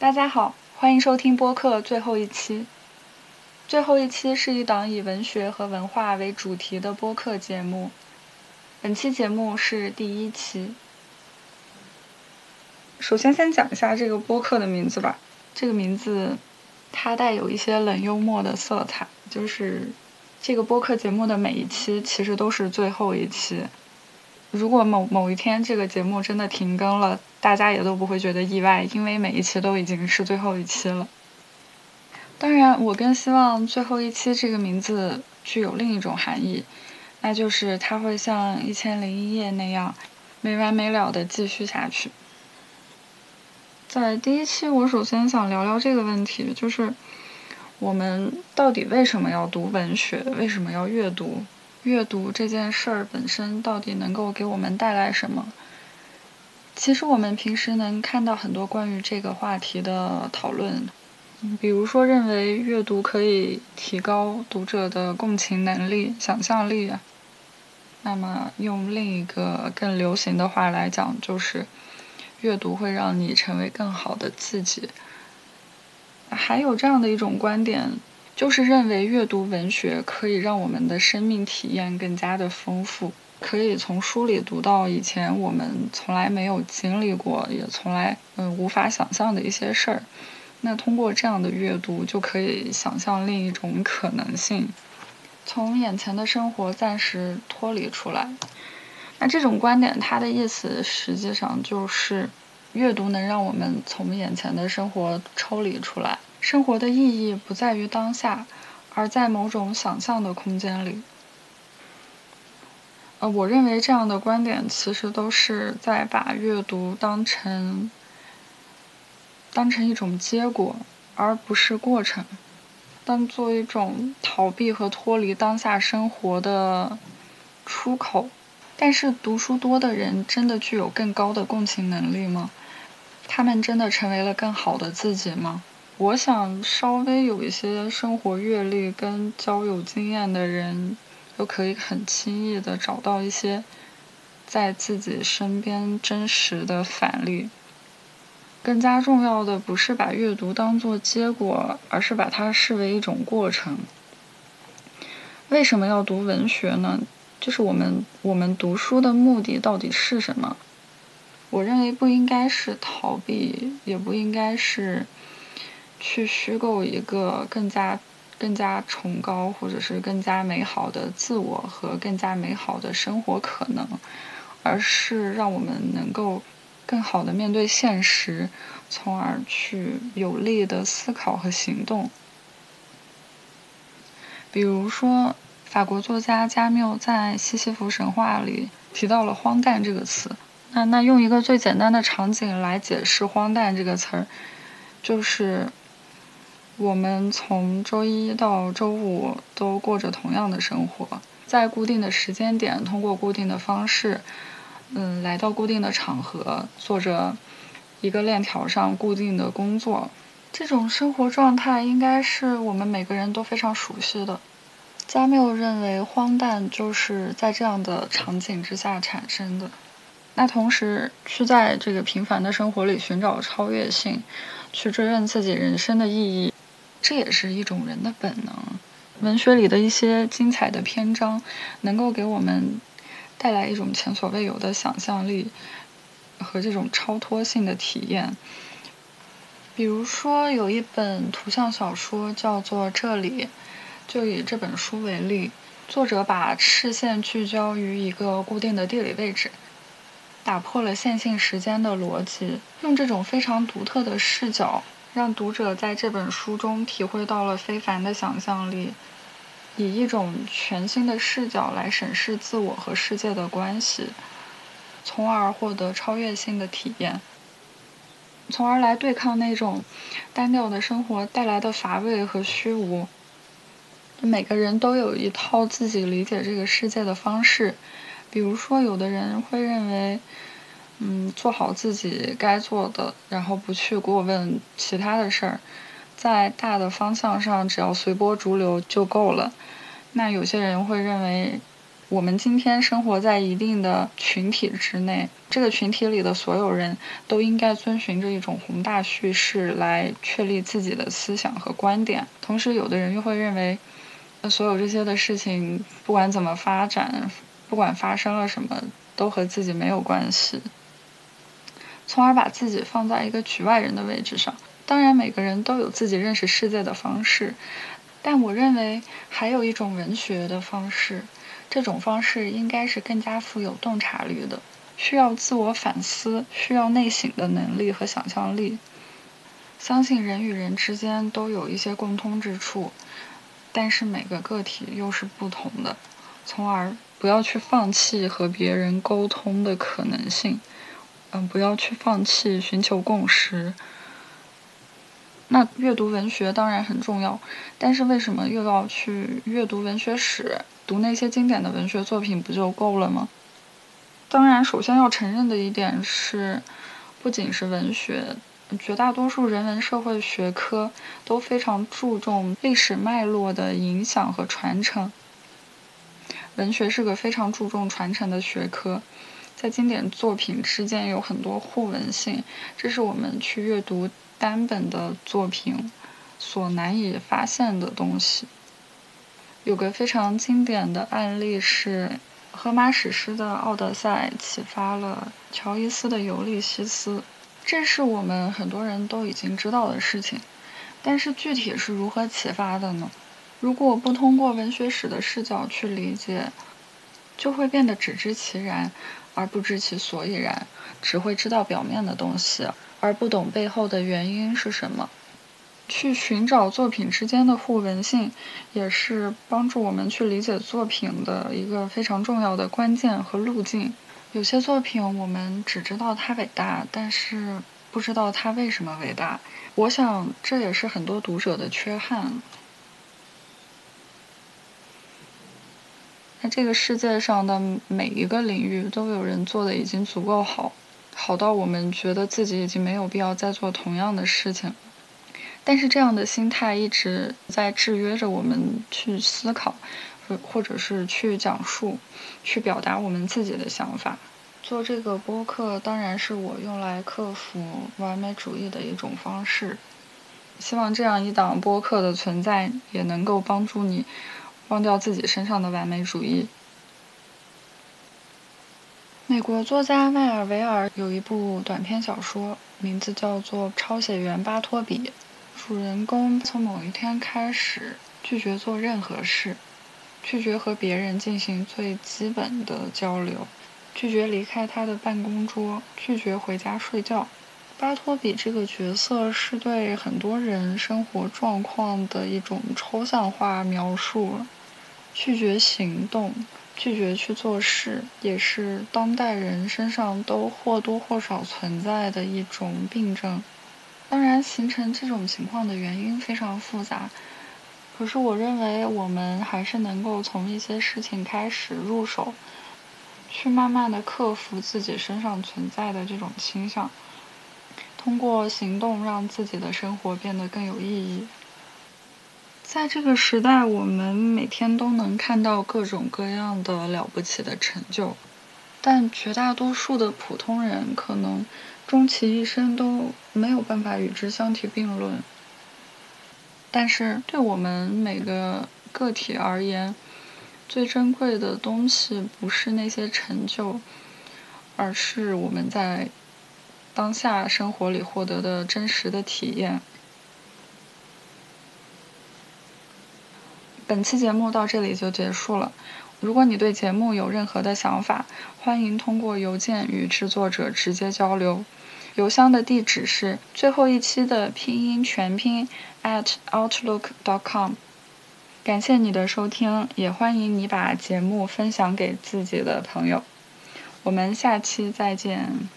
大家好，欢迎收听播客最后一期。最后一期是一档以文学和文化为主题的播客节目。本期节目是第一期。首先，先讲一下这个播客的名字吧。这个名字它带有一些冷幽默的色彩，就是这个播客节目的每一期其实都是最后一期。如果某某一天这个节目真的停更了，大家也都不会觉得意外，因为每一期都已经是最后一期了。当然，我更希望最后一期这个名字具有另一种含义，那就是它会像《一千零一夜》那样没完没了的继续下去。在第一期，我首先想聊聊这个问题，就是我们到底为什么要读文学？为什么要阅读？阅读这件事儿本身到底能够给我们带来什么？其实我们平时能看到很多关于这个话题的讨论，比如说认为阅读可以提高读者的共情能力、想象力。那么用另一个更流行的话来讲，就是阅读会让你成为更好的自己。还有这样的一种观点。就是认为阅读文学可以让我们的生命体验更加的丰富，可以从书里读到以前我们从来没有经历过，也从来嗯无法想象的一些事儿。那通过这样的阅读，就可以想象另一种可能性，从眼前的生活暂时脱离出来。那这种观点，它的意思实际上就是，阅读能让我们从眼前的生活抽离出来。生活的意义不在于当下，而在某种想象的空间里。呃，我认为这样的观点其实都是在把阅读当成当成一种结果，而不是过程，当做一种逃避和脱离当下生活的出口。但是，读书多的人真的具有更高的共情能力吗？他们真的成为了更好的自己吗？我想，稍微有一些生活阅历跟交友经验的人，都可以很轻易的找到一些在自己身边真实的反例。更加重要的不是把阅读当做结果，而是把它视为一种过程。为什么要读文学呢？就是我们我们读书的目的到底是什么？我认为不应该是逃避，也不应该是。去虚构一个更加、更加崇高，或者是更加美好的自我和更加美好的生活可能，而是让我们能够更好的面对现实，从而去有力的思考和行动。比如说，法国作家加缪在《西西弗神话》里提到了“荒诞”这个词。那那用一个最简单的场景来解释“荒诞”这个词儿，就是。我们从周一到周五都过着同样的生活，在固定的时间点，通过固定的方式，嗯，来到固定的场合，做着一个链条上固定的工作。这种生活状态应该是我们每个人都非常熟悉的。加缪认为，荒诞就是在这样的场景之下产生的。那同时，去在这个平凡的生活里寻找超越性，去追问自己人生的意义。这也是一种人的本能。文学里的一些精彩的篇章，能够给我们带来一种前所未有的想象力和这种超脱性的体验。比如说，有一本图像小说叫做《这里》，就以这本书为例，作者把视线聚焦于一个固定的地理位置，打破了线性时间的逻辑，用这种非常独特的视角。让读者在这本书中体会到了非凡的想象力，以一种全新的视角来审视自我和世界的关系，从而获得超越性的体验，从而来对抗那种单调的生活带来的乏味和虚无。每个人都有一套自己理解这个世界的方式，比如说，有的人会认为。嗯，做好自己该做的，然后不去过问其他的事儿，在大的方向上，只要随波逐流就够了。那有些人会认为，我们今天生活在一定的群体之内，这个群体里的所有人都应该遵循着一种宏大叙事来确立自己的思想和观点。同时，有的人又会认为，所有这些的事情不管怎么发展，不管发生了什么，都和自己没有关系，从而把自己放在一个局外人的位置上。当然，每个人都有自己认识世界的方式，但我认为还有一种文学的方式。这种方式应该是更加富有洞察力的，需要自我反思，需要内省的能力和想象力。相信人与人之间都有一些共通之处，但是每个个体又是不同的，从而不要去放弃和别人沟通的可能性，嗯，不要去放弃寻求共识。那阅读文学当然很重要，但是为什么又要去阅读文学史？读那些经典的文学作品不就够了吗？当然，首先要承认的一点是，不仅是文学，绝大多数人文社会学科都非常注重历史脉络的影响和传承。文学是个非常注重传承的学科，在经典作品之间有很多互文性，这是我们去阅读单本的作品所难以发现的东西。有个非常经典的案例是，荷马史诗的《奥德赛》启发了乔伊斯的《尤利西斯》，这是我们很多人都已经知道的事情。但是具体是如何启发的呢？如果不通过文学史的视角去理解，就会变得只知其然，而不知其所以然，只会知道表面的东西，而不懂背后的原因是什么。去寻找作品之间的互文性，也是帮助我们去理解作品的一个非常重要的关键和路径。有些作品我们只知道它伟大，但是不知道它为什么伟大。我想这也是很多读者的缺憾。那这个世界上的每一个领域都有人做的已经足够好，好到我们觉得自己已经没有必要再做同样的事情。但是这样的心态一直在制约着我们去思考，或者是去讲述、去表达我们自己的想法。做这个播客当然是我用来克服完美主义的一种方式。希望这样一档播客的存在也能够帮助你忘掉自己身上的完美主义。美国作家迈尔维尔有一部短篇小说，名字叫做《抄写员巴托比》。主人公从某一天开始拒绝做任何事，拒绝和别人进行最基本的交流，拒绝离开他的办公桌，拒绝回家睡觉。巴托比这个角色是对很多人生活状况的一种抽象化描述。拒绝行动，拒绝去做事，也是当代人身上都或多或少存在的一种病症。当然，形成这种情况的原因非常复杂。可是，我认为我们还是能够从一些事情开始入手，去慢慢的克服自己身上存在的这种倾向，通过行动让自己的生活变得更有意义。在这个时代，我们每天都能看到各种各样的了不起的成就，但绝大多数的普通人可能。终其一生都没有办法与之相提并论。但是对我们每个个体而言，最珍贵的东西不是那些成就，而是我们在当下生活里获得的真实的体验。本期节目到这里就结束了。如果你对节目有任何的想法，欢迎通过邮件与制作者直接交流。邮箱的地址是最后一期的拼音全拼 at outlook dot com。感谢你的收听，也欢迎你把节目分享给自己的朋友。我们下期再见。